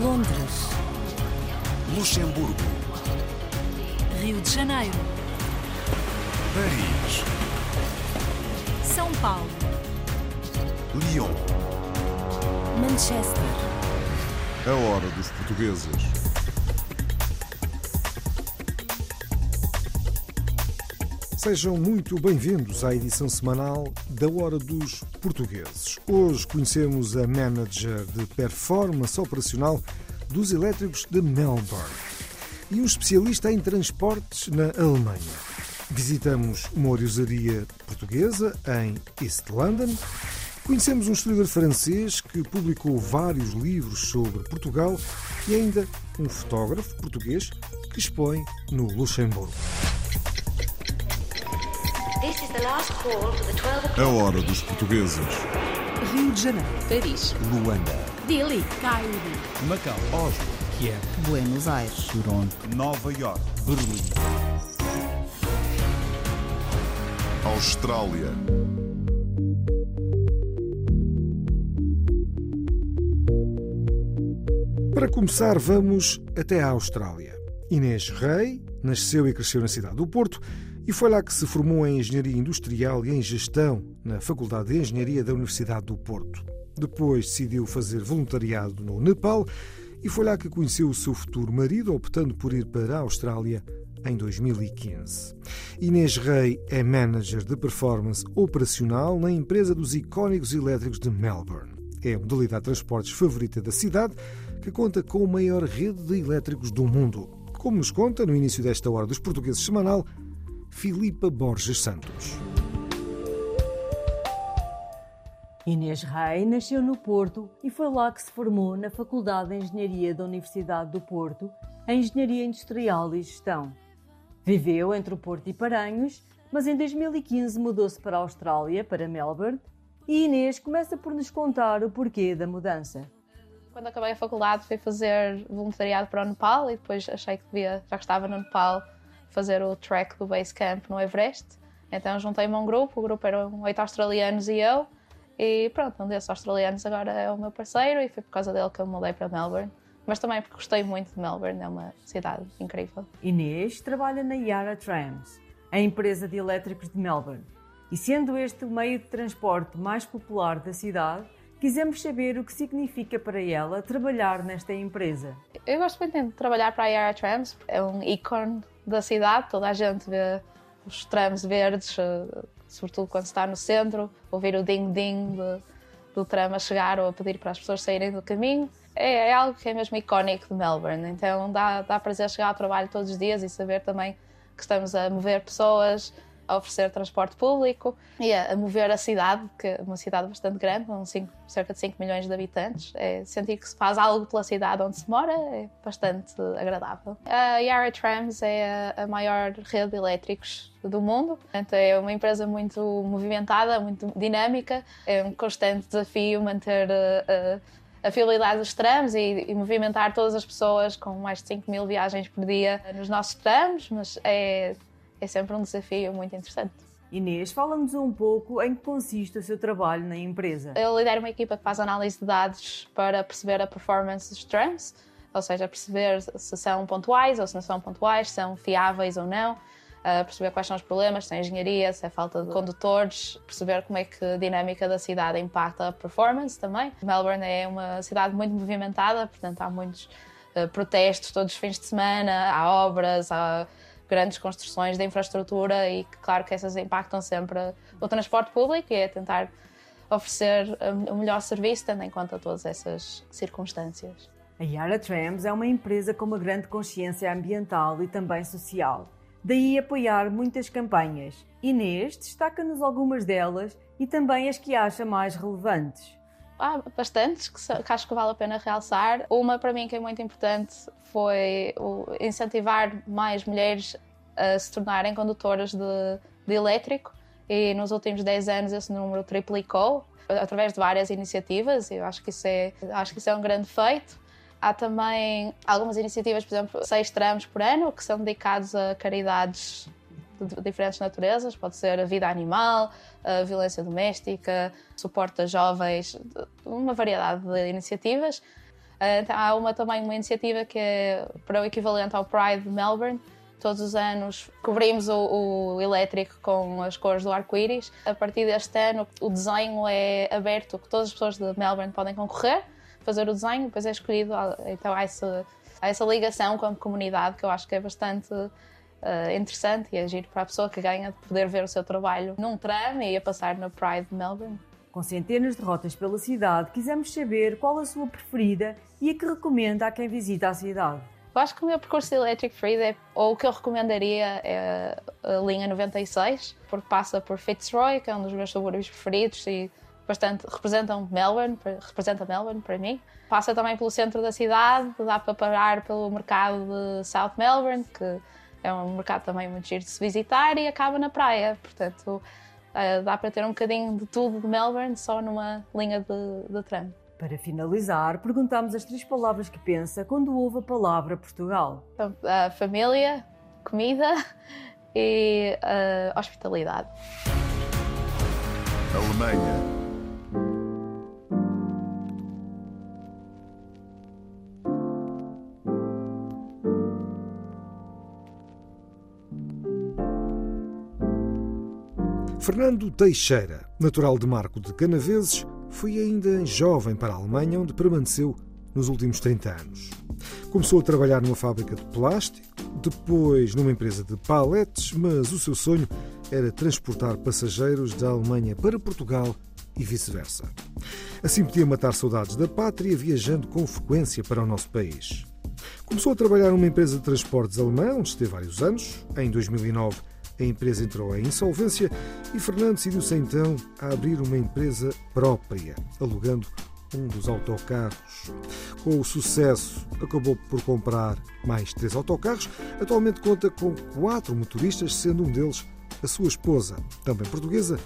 Londres, Luxemburgo, Rio de Janeiro, Paris, São Paulo, Lyon. Manchester. A hora dos portugueses. Sejam muito bem-vindos à edição semanal da Hora dos Portugueses. Hoje conhecemos a manager de performance operacional dos elétricos de Melbourne e um especialista em transportes na Alemanha. Visitamos uma orizaria portuguesa em East London. Conhecemos um historiador francês que publicou vários livros sobre Portugal e ainda um fotógrafo português que expõe no Luxemburgo. A o'clock. Hora dos Portugueses. Rio de Janeiro, Paris, Luanda, Dili, Cairo, Macau, Oslo, Kiev, Buenos Aires, Toronto, Nova York, Berlim. Austrália. Para começar, vamos até à Austrália. Inês Rei nasceu e cresceu na cidade do Porto e foi lá que se formou em Engenharia Industrial e em Gestão na Faculdade de Engenharia da Universidade do Porto. Depois decidiu fazer voluntariado no Nepal e foi lá que conheceu o seu futuro marido, optando por ir para a Austrália em 2015. Inês Rei é manager de performance operacional na empresa dos icónicos elétricos de Melbourne. É a modalidade de transportes favorita da cidade, que conta com a maior rede de elétricos do mundo. Como nos conta, no início desta hora dos portugueses semanal, Filipa Borges Santos. Inês Rei nasceu no Porto e foi lá que se formou na Faculdade de Engenharia da Universidade do Porto, em Engenharia Industrial e Gestão. Viveu entre o Porto e Paranhos, mas em 2015 mudou-se para a Austrália, para Melbourne, e Inês começa por nos contar o porquê da mudança. Quando acabei a faculdade fui fazer voluntariado para o Nepal e depois achei que devia, já que estava no Nepal, fazer o trek do Base Camp no Everest. Então juntei-me a um grupo, o grupo eram oito australianos e eu, e pronto, um desses australianos agora é o meu parceiro e foi por causa dele que eu mudei para Melbourne. Mas também porque gostei muito de Melbourne, é uma cidade incrível. Inês trabalha na Yara Trams, a empresa de elétricos de Melbourne. E sendo este o meio de transporte mais popular da cidade, quisemos saber o que significa para ela trabalhar nesta empresa. Eu gosto muito de trabalhar para a Yara Trams, é um ícone da cidade, toda a gente vê os trams verdes, eh, sobretudo quando está no centro, ouvir o ding-ding do tram a chegar ou a pedir para as pessoas saírem do caminho. É, é algo que é mesmo icónico de Melbourne, então dá, dá prazer chegar ao trabalho todos os dias e saber também que estamos a mover pessoas, a oferecer transporte público e a, a mover a cidade, que é uma cidade bastante grande, com cerca de 5 milhões de habitantes. É, sentir que se faz algo pela cidade onde se mora é bastante agradável. A Yara Trams é a, a maior rede de elétricos do mundo, portanto é uma empresa muito movimentada, muito dinâmica, é um constante desafio manter eh, eh, a fiabilidade dos trams e, e movimentar todas as pessoas com mais de 5 mil viagens por dia nos nossos trams, mas é, é sempre um desafio muito interessante. Inês, fala-nos um pouco em que consiste o seu trabalho na empresa. Eu lidero uma equipa que faz análise de dados para perceber a performance dos trams, ou seja, perceber se são pontuais ou se não são pontuais, se são fiáveis ou não, uh, perceber quais são os problemas, se é engenharia, se é falta de condutores, perceber como é que a dinâmica da cidade impacta a performance também. Melbourne é uma cidade muito movimentada, portanto há muitos uh, protestos todos os fins de semana, há obras, há grandes construções de infraestrutura e claro que essas impactam sempre o transporte público e é tentar oferecer o melhor serviço tendo em conta todas essas circunstâncias. A Yara Trams é uma empresa com uma grande consciência ambiental e também social. Daí apoiar muitas campanhas. Inês destaca-nos algumas delas e também as que acha mais relevantes. Há bastantes que, que acho que vale a pena realçar. Uma para mim que é muito importante foi incentivar mais mulheres a se tornarem condutoras de, de elétrico e nos últimos 10 anos esse número triplicou através de várias iniciativas e eu acho que isso é, acho que isso é um grande feito. Há também algumas iniciativas, por exemplo, seis tramos por ano, que são dedicados a caridades diferentes naturezas, pode ser a vida animal, a violência doméstica, suporte a jovens, uma variedade de iniciativas. Então, há uma, também uma iniciativa que é para o equivalente ao Pride de Melbourne. Todos os anos cobrimos o, o elétrico com as cores do arco-íris. A partir deste ano, o desenho é aberto, que todas as pessoas de Melbourne podem concorrer, fazer o desenho, depois é escolhido. Então há essa, há essa ligação com a comunidade que eu acho que é bastante uh, interessante e agir para a pessoa que ganha de poder ver o seu trabalho num tram e a passar no Pride de Melbourne. Com centenas de rotas pela cidade, quisemos saber qual a sua preferida e a que recomenda a quem visita a cidade. Eu acho que o meu percurso Electric Free, é, ou o que eu recomendaria, é a linha 96, porque passa por Fitzroy, que é um dos meus subúrbios preferidos e bastante representam Melbourne, representa Melbourne para mim. Passa também pelo centro da cidade, dá para parar pelo mercado de South Melbourne, que é um mercado também muito giro de se visitar, e acaba na praia. Portanto, Uh, dá para ter um bocadinho de tudo de Melbourne só numa linha de, de tram. Para finalizar, perguntamos as três palavras que pensa quando ouve a palavra Portugal. Então, uh, família, comida e uh, hospitalidade. Alemanha. Fernando Teixeira, natural de Marco de Canaveses, foi ainda jovem para a Alemanha, onde permaneceu nos últimos 30 anos. Começou a trabalhar numa fábrica de plástico, depois numa empresa de paletes, mas o seu sonho era transportar passageiros da Alemanha para Portugal e vice-versa. Assim podia matar saudades da pátria viajando com frequência para o nosso país. Começou a trabalhar numa empresa de transportes alemã, onde esteve vários anos. Em 2009 a empresa entrou em insolvência e Fernando decidiu-se então a abrir uma empresa própria, alugando um dos autocarros. Com o sucesso, acabou por comprar mais três autocarros. Atualmente conta com quatro motoristas, sendo um deles a sua esposa, também portuguesa,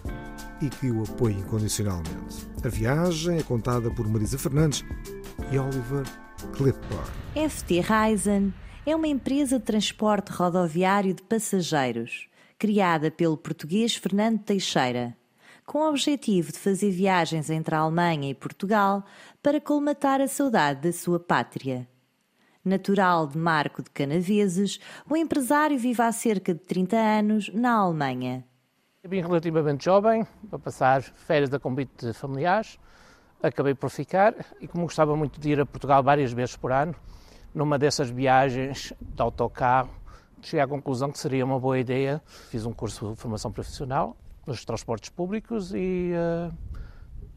e que o apoia incondicionalmente. A viagem é contada por Marisa Fernandes e Oliver Clipper. FT Ryzen é uma empresa de transporte rodoviário de passageiros criada pelo português Fernando Teixeira, com o objetivo de fazer viagens entre a Alemanha e Portugal para colmatar a saudade da sua pátria. Natural de Marco de Canaveses, o empresário vive há cerca de 30 anos na Alemanha. Eu vim relativamente jovem para passar férias a convite de familiares. Acabei por ficar e, como gostava muito de ir a Portugal várias vezes por ano, numa dessas viagens de autocarro, cheguei à conclusão que seria uma boa ideia. Fiz um curso de formação profissional nos transportes públicos e uh,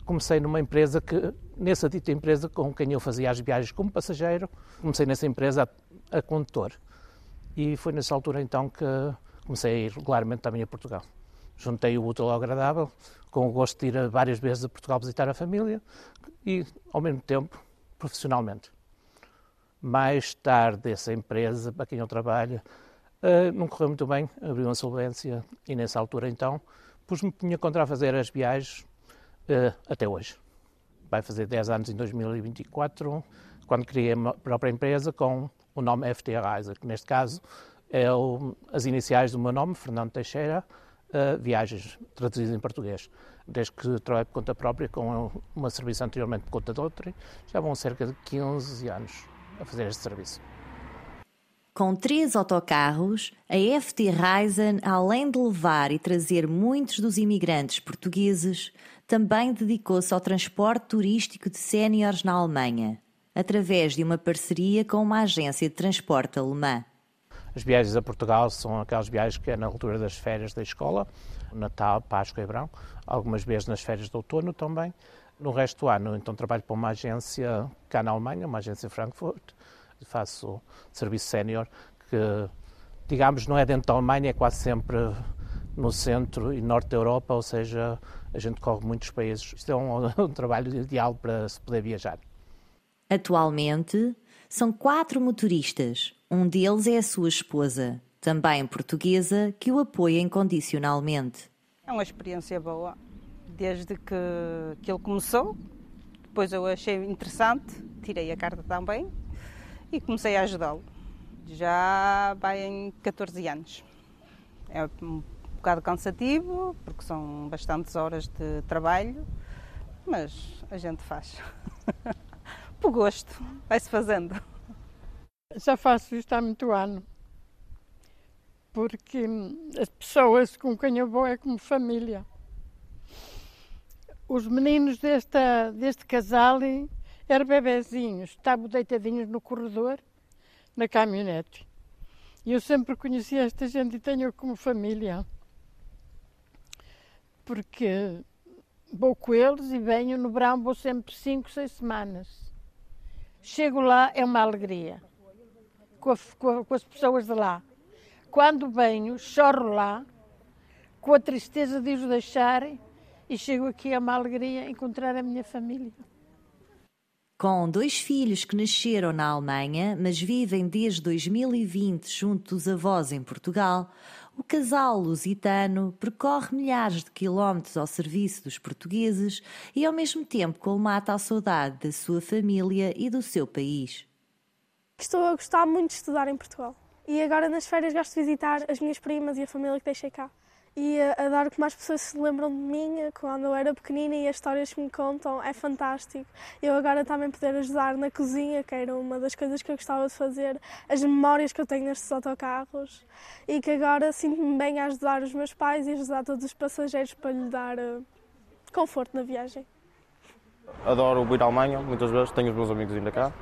comecei numa empresa que, nessa dita empresa com quem eu fazia as viagens como passageiro, comecei nessa empresa a, a condutor. E foi nessa altura então que comecei a ir regularmente também a Portugal. Juntei o útil ao agradável, com o gosto de ir várias vezes a Portugal visitar a família e, ao mesmo tempo, profissionalmente. Mais tarde, essa empresa para quem eu trabalho Uh, não correu muito bem, abriu uma solvência e nessa altura então pus-me contra a fazer as viagens uh, até hoje. Vai fazer 10 anos em 2024, quando criei a própria empresa com o nome FT Riser, que neste caso é o, as iniciais do meu nome, Fernando Teixeira, uh, Viagens, traduzido em português. Desde que trabalho por conta própria com uma serviço anteriormente por conta de outra, já vão cerca de 15 anos a fazer este serviço. Com três autocarros, a FT Ryzen, além de levar e trazer muitos dos imigrantes portugueses, também dedicou-se ao transporte turístico de séniores na Alemanha, através de uma parceria com uma agência de transporte alemã. As viagens a Portugal são aquelas viagens que é na altura das férias da escola, Natal, Páscoa e Verão, algumas vezes nas férias de outono também. No resto do ano, então, trabalho para uma agência cá na Alemanha, uma agência Frankfurt, faço serviço sénior, que, digamos, não é dentro da Alemanha, é quase sempre no centro e norte da Europa, ou seja, a gente corre muitos países. Isto é um, um trabalho ideal para se poder viajar. Atualmente, são quatro motoristas. Um deles é a sua esposa, também portuguesa, que o apoia incondicionalmente. É uma experiência boa. Desde que, que ele começou, depois eu achei interessante, tirei a carta também e comecei a ajudá-lo. Já vai em 14 anos. É um bocado cansativo, porque são bastantes horas de trabalho, mas a gente faz. Por gosto. vai-se fazendo. Já faço isto há muito ano. Porque as pessoas com quem eu vou é como família. Os meninos desta, deste casal eram bebezinhos, estavam deitadinhos no corredor, na caminhonete. E eu sempre conheci esta gente e tenho como família. Porque vou com eles e venho no verão, vou sempre cinco, seis semanas. Chego lá, é uma alegria. Com, a, com, a, com as pessoas de lá. Quando venho, choro lá, com a tristeza de os deixarem e chego aqui a uma alegria encontrar a minha família. Com dois filhos que nasceram na Alemanha, mas vivem desde 2020 junto dos avós em Portugal, o casal lusitano percorre milhares de quilómetros ao serviço dos portugueses e, ao mesmo tempo, colmata a saudade da sua família e do seu país. Estou a gostar muito de estudar em Portugal. E agora, nas férias, gosto de visitar as minhas primas e a família que deixei cá e adoro como as pessoas se lembram de mim quando eu era pequenina e as histórias que me contam é fantástico. Eu agora também poder ajudar na cozinha, que era uma das coisas que eu gostava de fazer, as memórias que eu tenho nestes autocarros e que agora sinto-me bem a ajudar os meus pais e ajudar todos os passageiros para lhe dar uh, conforto na viagem. Adoro ir à Alemanha, muitas vezes, tenho os meus amigos ainda cá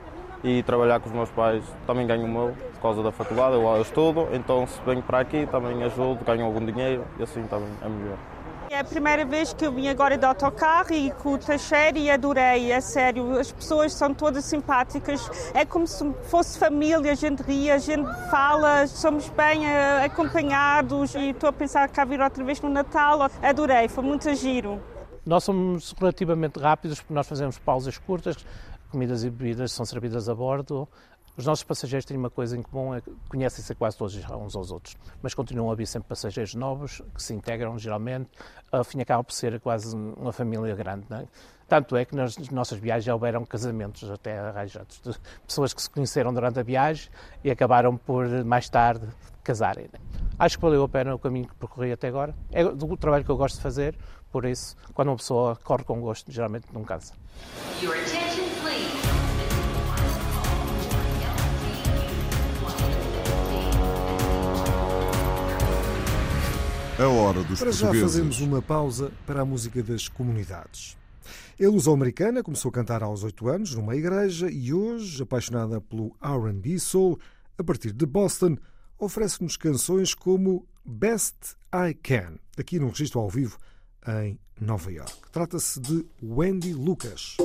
e trabalhar com os meus pais também ganho o meu por causa da faculdade, eu, eu estudo, então se venho para aqui também ajudo, ganho algum dinheiro e assim também é melhor. É a primeira vez que eu vim agora de autocarro e com o Teixeira e adorei, é sério. As pessoas são todas simpáticas, é como se fosse família, a gente ri, a gente fala, somos bem uh, acompanhados e estou a pensar cá vir outra vez no Natal. Adorei, foi muito giro. Nós somos relativamente rápidos porque nós fazemos pausas curtas, comidas e bebidas são servidas a bordo. Os nossos passageiros têm uma coisa em comum, é conhecem-se quase todos uns aos outros, mas continuam a vir sempre passageiros novos que se integram geralmente. A fim acaba por ser quase uma família grande. É? Tanto é que nas nossas viagens já houveram casamentos até arranjados, de pessoas que se conheceram durante a viagem e acabaram por mais tarde casarem. É? Acho que valeu a pena o caminho que percorri até agora. É do trabalho que eu gosto de fazer, por isso, quando uma pessoa corre com gosto, geralmente não casa. A hora dos Para já fazemos uma pausa para a música das comunidades. A luso-americana começou a cantar aos 8 anos numa igreja e hoje, apaixonada pelo R&B Soul, a partir de Boston, oferece-nos canções como Best I Can, aqui num registro ao vivo em Nova York. Trata-se de Wendy Lucas.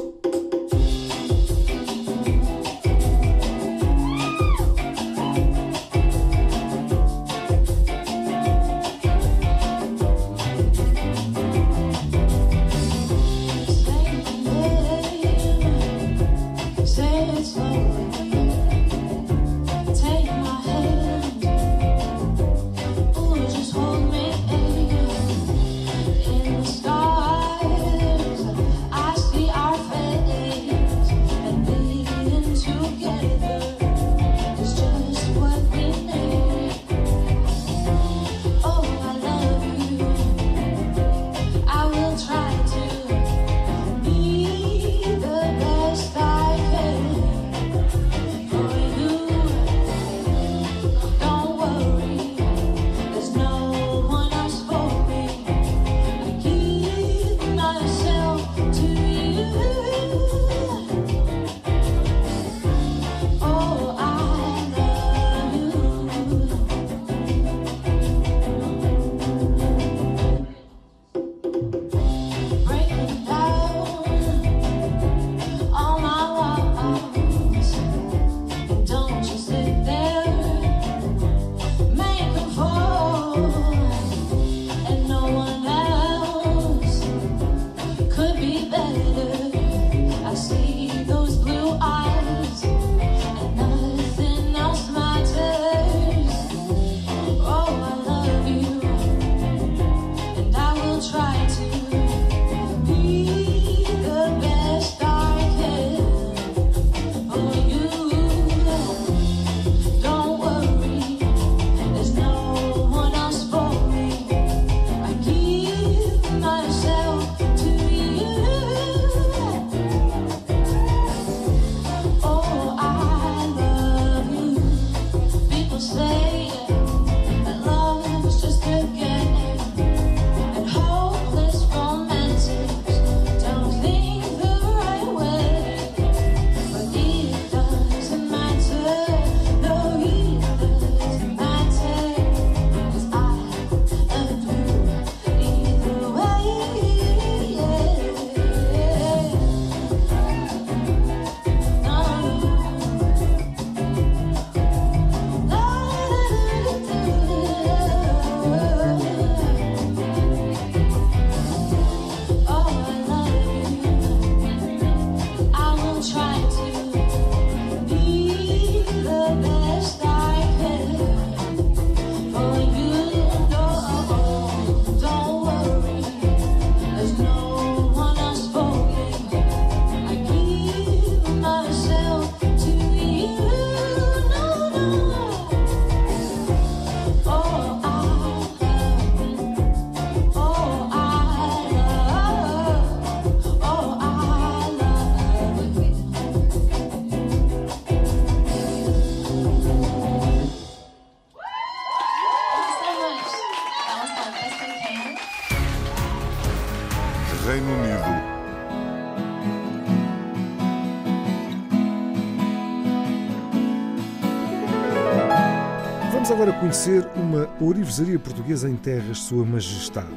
Conhecer uma orivesaria portuguesa em terras de Sua Majestade.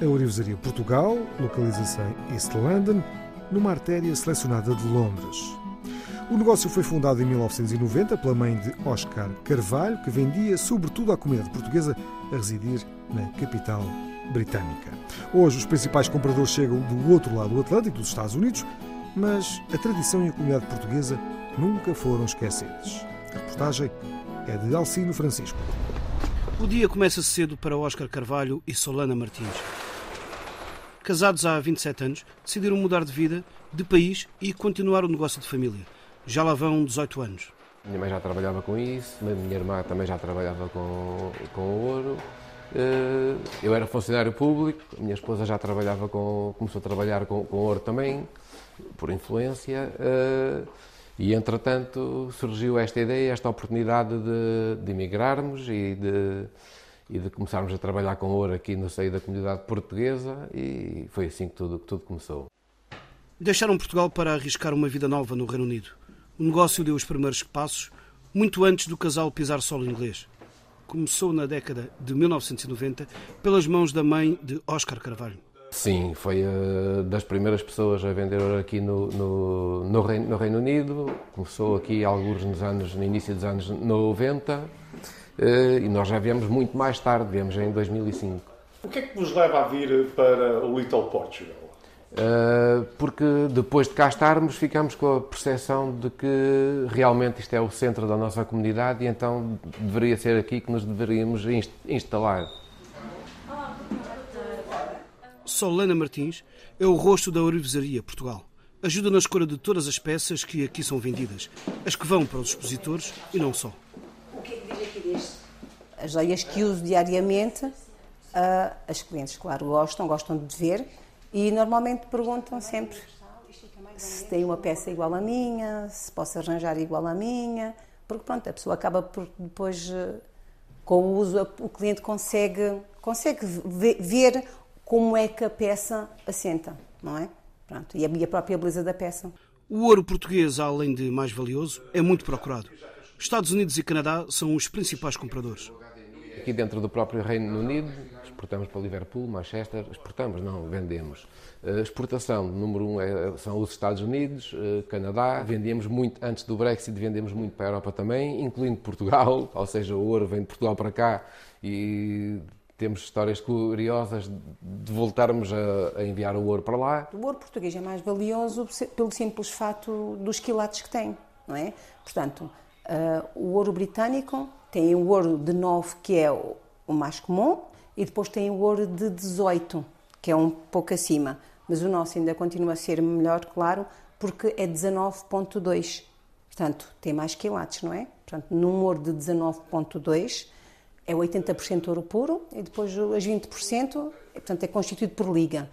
A Orivesaria Portugal localiza-se em East London, numa artéria selecionada de Londres. O negócio foi fundado em 1990 pela mãe de Oscar Carvalho, que vendia sobretudo à comunidade portuguesa a residir na capital britânica. Hoje, os principais compradores chegam do outro lado do Atlântico, dos Estados Unidos, mas a tradição e a comunidade portuguesa nunca foram esquecidas. A reportagem é de Alcino Francisco. O dia começa cedo para Oscar Carvalho e Solana Martins. Casados há 27 anos, decidiram mudar de vida, de país e continuar o negócio de família. Já lá vão 18 anos. Minha mãe já trabalhava com isso, minha irmã também já trabalhava com, com ouro. Eh, eu era funcionário público, a minha esposa já trabalhava com, começou a trabalhar com, com ouro também, por influência. E, entretanto, surgiu esta ideia, esta oportunidade de, de emigrarmos e de, e de começarmos a trabalhar com ouro aqui no seio da comunidade portuguesa e foi assim que tudo, que tudo começou. Deixaram Portugal para arriscar uma vida nova no Reino Unido. O negócio deu os primeiros passos muito antes do casal pisar solo inglês. Começou na década de 1990 pelas mãos da mãe de Oscar Carvalho. Sim, foi uh, das primeiras pessoas a vender aqui no, no, no, Reino, no Reino Unido. Começou aqui alguns nos anos, no início dos anos 90 uh, eh, e nós já viemos muito mais tarde, viemos em 2005. O que é que vos leva a vir para o Little Portugal? Uh, porque depois de cá estarmos, ficamos com a percepção de que realmente isto é o centro da nossa comunidade e então deveria ser aqui que nos deveríamos instalar. Solana Martins é o rosto da Orivesaria Portugal. Ajuda na escolha de todas as peças que aqui são vendidas, as que vão para os expositores e não só. O que é que diz aqui deste? As joias que uso diariamente, uh, as clientes, claro, gostam, gostam de ver e normalmente perguntam sempre se tem uma peça igual à minha, se posso arranjar igual à minha, porque pronto, a pessoa acaba por depois, ah, com o uso, o cliente consegue, consegue ver como é que a peça assenta, não é? Pronto, e a própria beleza da peça. O ouro português, além de mais valioso, é muito procurado. Estados Unidos e Canadá são os principais compradores. Aqui dentro do próprio Reino Unido, exportamos para Liverpool, Manchester, exportamos, não, vendemos. A exportação, número um, é, são os Estados Unidos, eh, Canadá. Vendíamos muito, antes do Brexit, vendemos muito para a Europa também, incluindo Portugal, ou seja, o ouro vem de Portugal para cá e temos histórias curiosas de voltarmos a, a, enviar o ouro para lá. O ouro português é mais valioso pelo simples fato dos quilates que tem, não é? Portanto, uh, o ouro britânico tem o ouro de 9, que é o, o mais comum, e depois tem o ouro de 18, que é um pouco acima. Mas o nosso ainda continua a ser melhor, claro, porque é 19.2. Portanto, tem mais quilates, não é? Portanto, num ouro de 19.2 é 80% ouro puro e depois as 20% portanto, é constituído por liga.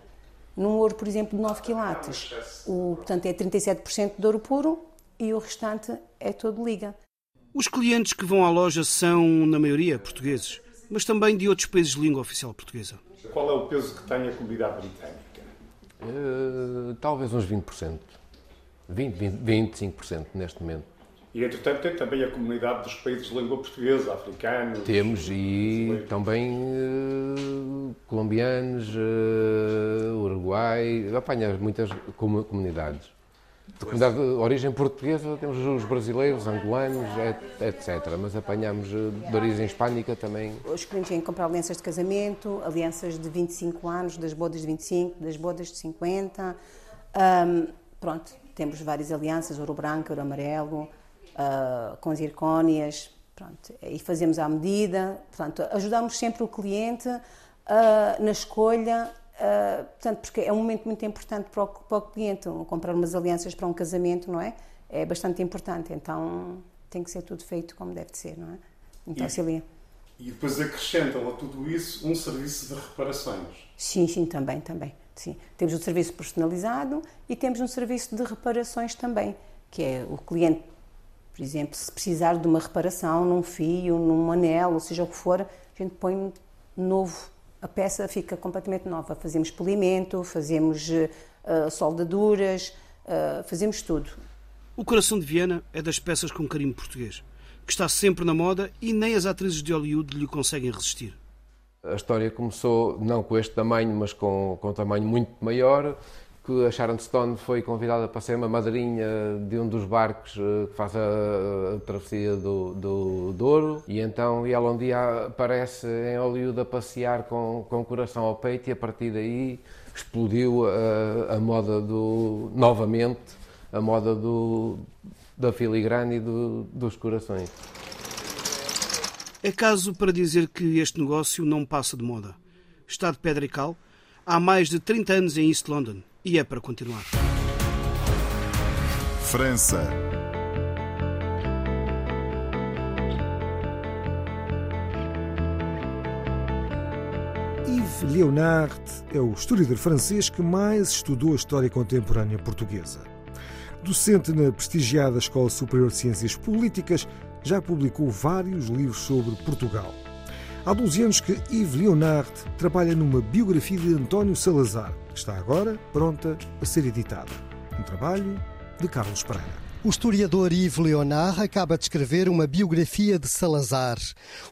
Num ouro, por exemplo, de 9 quilates, o, portanto, é 37% de ouro puro e o restante é todo liga. Os clientes que vão à loja são, na maioria, portugueses, mas também de outros países de língua oficial portuguesa. Qual é o peso que tem a comunidade britânica? Uh, talvez uns 20%. 20, 20, 25% neste momento. E, entretanto, tem também a comunidade dos países de língua portuguesa, africanos. Temos, e também uh, colombianos, uh, Uruguai, apanha muitas comunidades. De comunidade de origem portuguesa, temos os brasileiros, angolanos, etc. Mas apanhamos eh, de origem hispânica também. Os clientes vêm comprar alianças de casamento, alianças de 25 anos, das bodas de 25, das bodas de 50. Um, pronto, temos várias alianças, ouro branco, ouro amarelo uh, com zircónias, pronto, e fazemos à medida, portanto, ajudamos sempre o cliente uh, na escolha, uh, portanto, porque é um momento muito importante para o, para o cliente, comprar umas alianças para um casamento, não é? É bastante importante, então tem que ser tudo feito como deve de ser, não é? Então, Cilia. E depois acrescentam a tudo isso um serviço de reparações. Sim, sim, também, também. Sim. Temos um serviço personalizado e temos um serviço de reparações também, que é o cliente por exemplo, se precisar de uma reparação num fio, num anel, ou seja o que for, a gente põe novo, a peça fica completamente nova. Fazemos polimento, fazemos uh, soldaduras, uh, fazemos tudo. O coração de Viena é das peças com carimbo português. que está sempre na moda e nem as atrizes de Hollywood lhe conseguem resistir. A história começou não com este tamanho, mas com, com um tamanho muito maior, que a Sharon Stone foi convidada para ser uma madrinha de um dos barcos eh, que faz a, a travessia do, do Douro e então ela um dia aparece em Hollywood a passear com, com o coração ao peito e a partir daí explodiu a, a moda do novamente a moda do, da filigrana e do, dos corações. É caso para dizer que este negócio não passa de moda. Está de pedra e cal há mais de 30 anos em East London e é para continuar. França. Yves Leonard é o historiador francês que mais estudou a história contemporânea portuguesa. Docente na prestigiada Escola Superior de Ciências Políticas, já publicou vários livros sobre Portugal. Há 12 anos que Yves Leonard trabalha numa biografia de António Salazar, está agora pronta a ser editada. Um trabalho de Carlos Pereira. O historiador Yves Leonard acaba de escrever uma biografia de Salazar.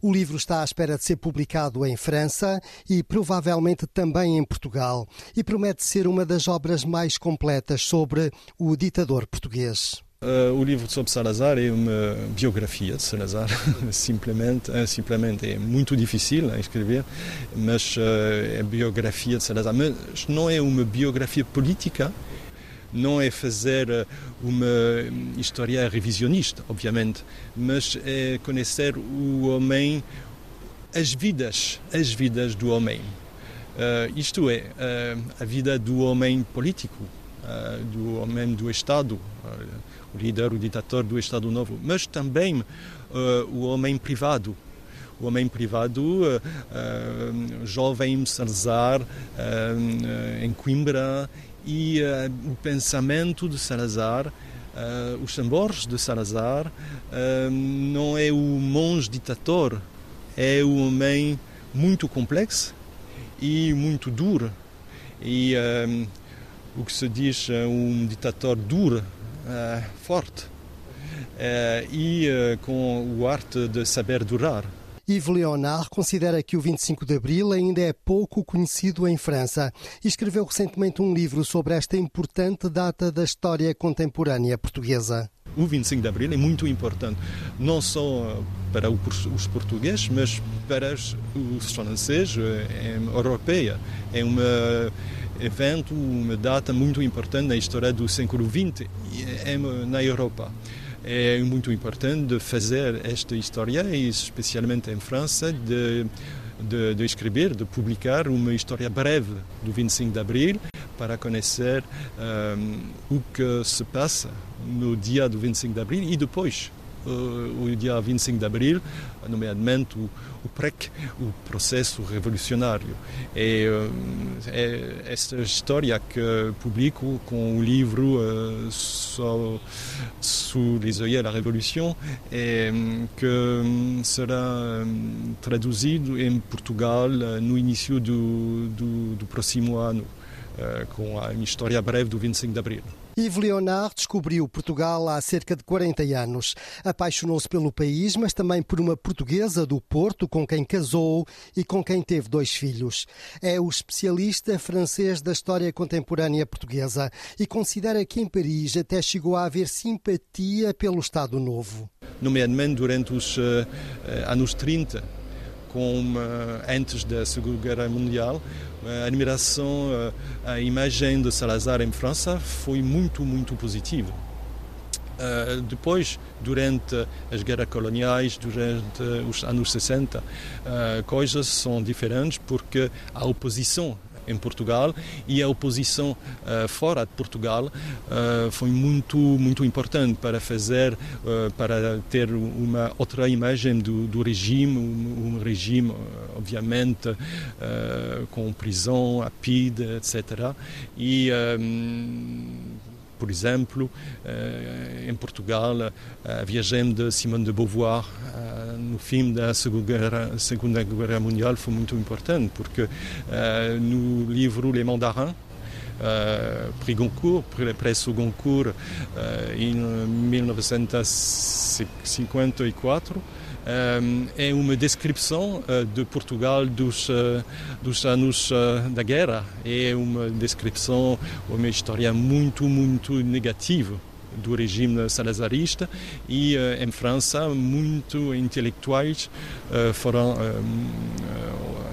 O livro está à espera de ser publicado em França e provavelmente também em Portugal, e promete ser uma das obras mais completas sobre o ditador português. Uh, o livro sobre Salazar é uma biografia de Salazar, simplesmente, uh, simplesmente é muito difícil a escrever, mas uh, é biografia de Salazar. Mas não é uma biografia política, não é fazer uma história revisionista, obviamente, mas é conhecer o homem, as vidas, as vidas do homem. isto é, a vida do homem político, do homem do Estado líder, o ditador do Estado Novo, mas também uh, o homem privado. O homem privado, uh, uh, jovem Salazar, em Coimbra, e o pensamento de Salazar, os tambores de Salazar, não é o monge ditador, é o homem muito complexo e muito duro. E o que se diz um ditador duro forte uh, e uh, com o arte de saber durar. Yves Leonard considera que o 25 de Abril ainda é pouco conhecido em França e escreveu recentemente um livro sobre esta importante data da história contemporânea portuguesa. O 25 de Abril é muito importante, não só para os portugueses, mas para os franceses, é europeia. É uma evento, uma data muito importante na história do século XX na Europa. É muito importante fazer esta história, e especialmente em França, de, de, de escrever, de publicar uma história breve do 25 de Abril para conhecer um, o que se passa no dia do 25 de Abril e depois o dia 25 de abril, nomeadamente o, o PREC, o processo revolucionário. É, é esta história que publico com o livro uh, Sous les œillets la Révolution, é, que será traduzido em Portugal no início do, do, do próximo ano, uh, com a história breve do 25 de abril. Yves Leonard descobriu Portugal há cerca de 40 anos. Apaixonou-se pelo país, mas também por uma portuguesa do Porto com quem casou e com quem teve dois filhos. É o especialista francês da história contemporânea portuguesa e considera que em Paris até chegou a haver simpatia pelo Estado Novo. Nomeadamente durante os uh, anos 30, com, uh, antes da Segunda Guerra Mundial, a admiração, a imagem de Salazar em França foi muito, muito positiva. Uh, depois, durante as guerras coloniais, durante os anos 60, uh, coisas são diferentes porque a oposição em Portugal e a oposição uh, fora de Portugal uh, foi muito muito importante para fazer uh, para ter uma outra imagem do, do regime um, um, regime obviamente com prisão a PID etc e por exemplo, em Portugal, a viagem de Simone de Beauvoir no fim da Segunda Guerra, Mundial foi muito importante, porque no livro Les Mandarins, uh, Prix Goncourt, Preço Goncourt, uh, em 1954. Um, é uma descrição uh, de Portugal dos, dos anos da guerra. É uma descrição, uma história muito, muito negativa do regime salazarista e em França muito intelectuais foram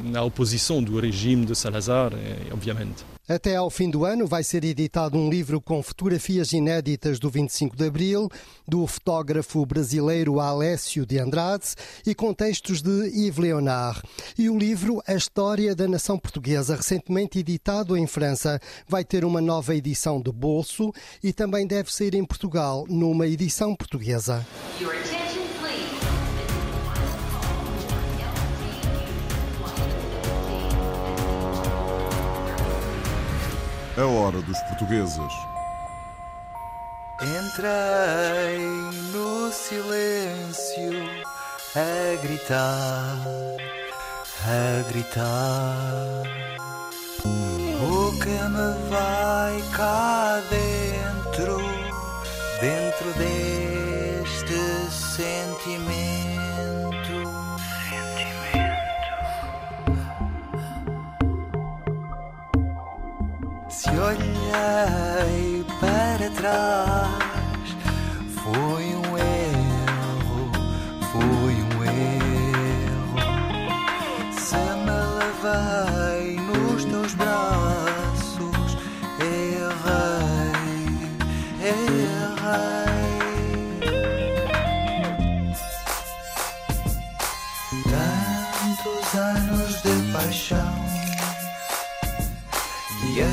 na oposição do regime de Salazar, obviamente. Até ao fim do ano vai ser editado um livro com fotografias inéditas do 25 de Abril, do fotógrafo brasileiro Alessio de Andrade e com textos de Yves Leonard. E o livro A História da Nação Portuguesa, recentemente editado em França, vai ter uma nova edição de bolso e também deve sair em Portugal numa edição portuguesa. A hora dos portugueses. Entrei no silêncio a gritar, a gritar. O que me vai cá dentro, dentro deste sentimento. Olhei para trás,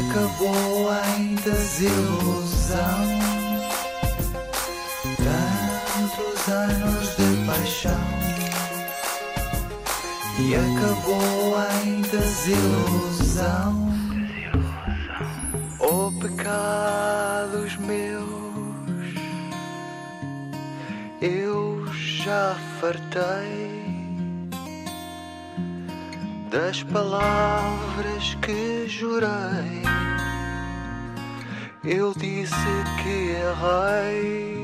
acabou em desilusão. Tantos anos de paixão e acabou em desilusão. Oh, pecados meus, eu já fartei das palavras que jurei. Eu disse que errei.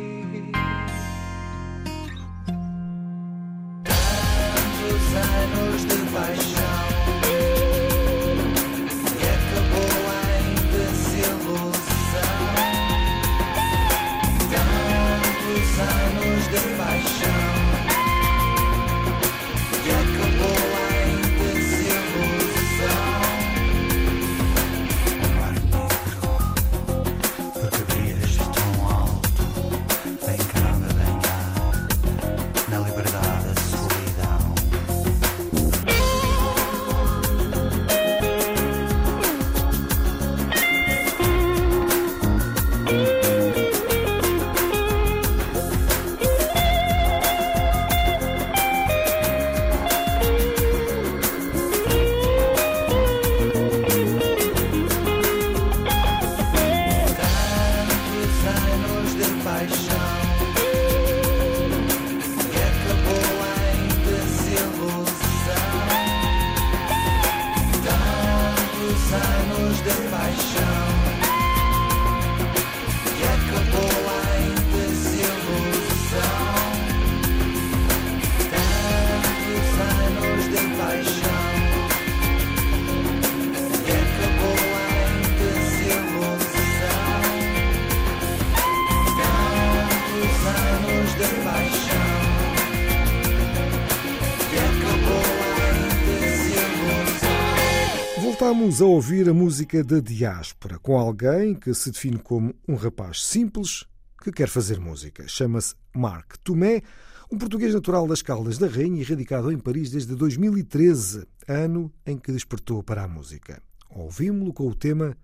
Voltamos a ouvir a música da diáspora com alguém que se define como um rapaz simples que quer fazer música. Chama-se Marc Tomé, um português natural das Caldas da Rainha e radicado em Paris desde 2013, ano em que despertou para a música. Ouvimos-lo com o tema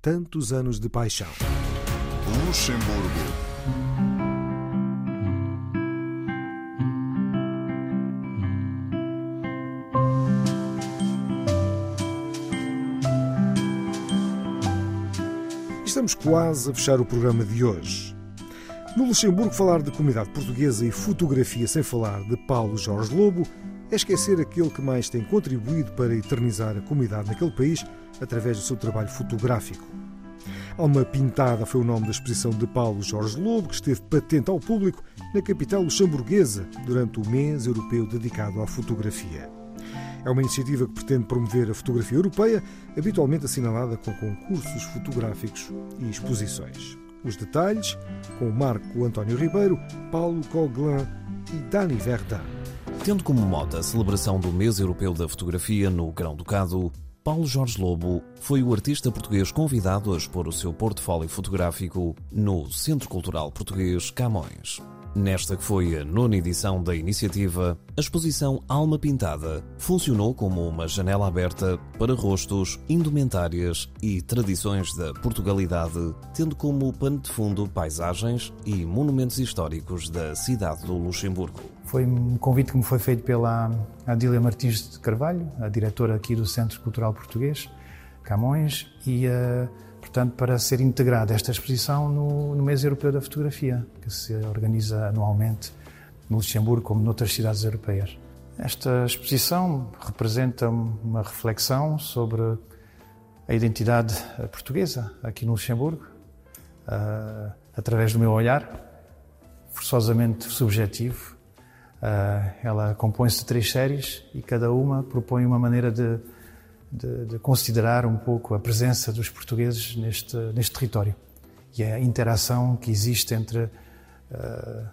Tantos Anos de Paixão. Luxemburgo. Estamos quase a fechar o programa de hoje. No Luxemburgo, falar de comunidade portuguesa e fotografia sem falar de Paulo Jorge Lobo é esquecer aquele que mais tem contribuído para eternizar a comunidade naquele país através do seu trabalho fotográfico. Alma Pintada foi o nome da exposição de Paulo Jorge Lobo, que esteve patente ao público na capital luxemburguesa durante o mês europeu dedicado à fotografia. É uma iniciativa que pretende promover a fotografia europeia, habitualmente assinalada com concursos fotográficos e exposições. Os detalhes com Marco António Ribeiro, Paulo Coglin e Dani Verdun. Tendo como mote a celebração do Mês Europeu da Fotografia no Grão-Ducado, Paulo Jorge Lobo foi o artista português convidado a expor o seu portfólio fotográfico no Centro Cultural Português Camões. Nesta que foi a nona edição da iniciativa, a exposição Alma Pintada funcionou como uma janela aberta para rostos, indumentárias e tradições da Portugalidade, tendo como pano de fundo paisagens e monumentos históricos da cidade do Luxemburgo. Foi um convite que me foi feito pela Adília Martins de Carvalho, a diretora aqui do Centro Cultural Português, Camões, e uh, portanto, para ser integrada esta exposição no, no, Mês Europeu da Fotografia, que se organiza anualmente no Luxemburgo, como noutras cidades europeias. Esta exposição representa uma reflexão sobre a identidade portuguesa aqui no Luxemburgo, uh, através do meu olhar, forçosamente subjetivo. Uh, ela compõe-se de três séries e cada uma propõe uma maneira de de, de, considerar um pouco a presença dos portugueses neste, neste território e a interação que existe entre uh,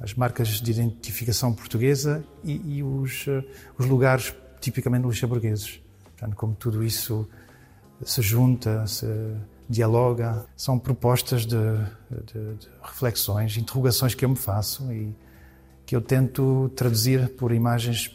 as marcas de identificação portuguesa e, e os, uh, os, lugares tipicamente luxemburgueses. Portanto, como tudo isso se junta, se dialoga, são propostas de, de, de reflexões, interrogações que eu me faço e que eu tento traduzir por imagens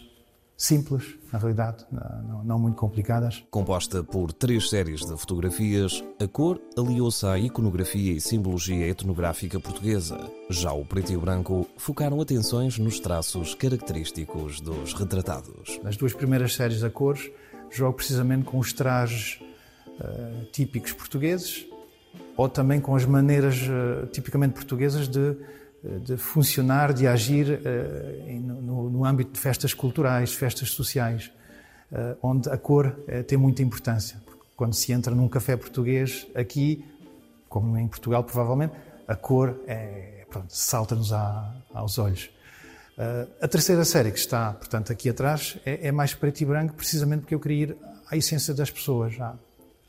simples, na realidade, não, não, muito complicadas. Composta por três séries de fotografias, a cor aliou-se à iconografia e simbologia etnográfica portuguesa. Já o preto e o branco focaram atenções nos traços característicos dos retratados. Nas duas primeiras séries a cores, jogo precisamente com os trajes uh, típicos portugueses ou também com as maneiras uh, tipicamente portuguesas de de funcionar, de agir uh, no, âmbito de festas culturais, festas sociais, uh, onde a cor tem muita importância. Porque quando se entra num café português, aqui, como em Portugal provavelmente, a cor é, salta-nos aos olhos. a terceira série que está, portanto, aqui atrás é, é, mais preto e branco, precisamente porque eu queria ir à essência das pessoas, à,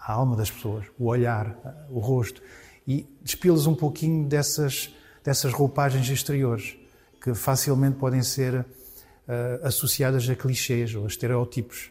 à alma das pessoas, o olhar, o rosto, e despilos um pouquinho dessas dessas roupagens exteriores que facilmente podem ser uh, associadas a clichês ou a estereótipos.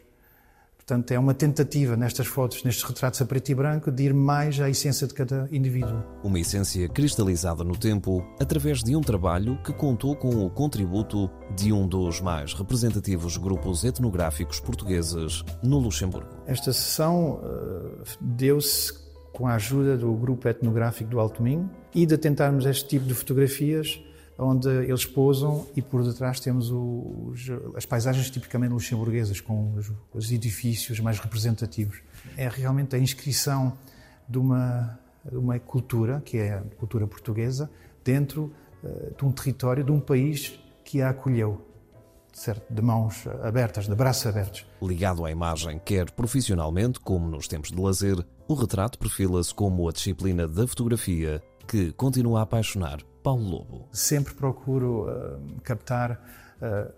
Portanto, é uma tentativa nestas fotos, nestes retratos a preto e branco, de ir mais à essência de cada indivíduo. Uma essência cristalizada no tempo através de um trabalho que contou com o contributo de um dos mais representativos grupos etnográficos portugueses no Luxemburgo. Esta sessão uh, deu-se com a ajuda do grupo etnográfico do Alto Minho e de tentarmos este tipo de fotografias onde eles pousam e por detrás temos os, as paisagens tipicamente luxemburguesas, com os, os, edifícios mais representativos. É realmente a inscrição de uma, de uma cultura, que é a cultura portuguesa, dentro uh, de um território, de um país que a acolheu certo, de mãos abertas, de braços abertos. Ligado à imagem, quer profissionalmente como nos tempos de lazer, o retrato perfila-se como a disciplina da fotografia que continua a apaixonar Paulo Lobo. Sempre procuro uh, captar uh,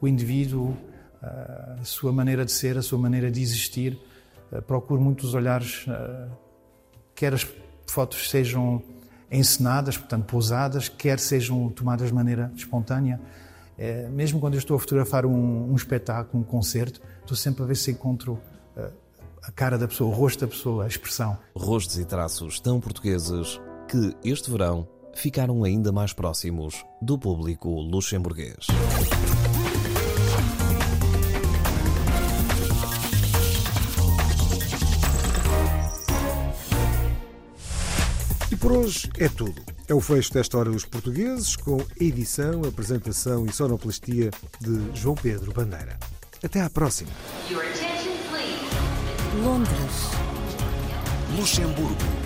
o indivíduo, uh, a sua maneira de ser, a sua maneira de existir. procuro muitos olhares, quer as fotos sejam encenadas, portanto pousadas, quer sejam tomadas de maneira espontânea. É, mesmo quando eu estou a fotografar um, um, espetáculo, um concerto, estou sempre a ver se encontro uh, a cara da pessoa, o rosto da pessoa, a expressão. Rostos e traços tão portugueses que este verão ficaram ainda mais próximos do público luxemburguês. E por hoje é tudo. É o fecho desta Hora dos Portugueses, com edição, apresentação e sonoplastia de João Pedro Bandeira. Até à próxima. Londres. Luxemburgo.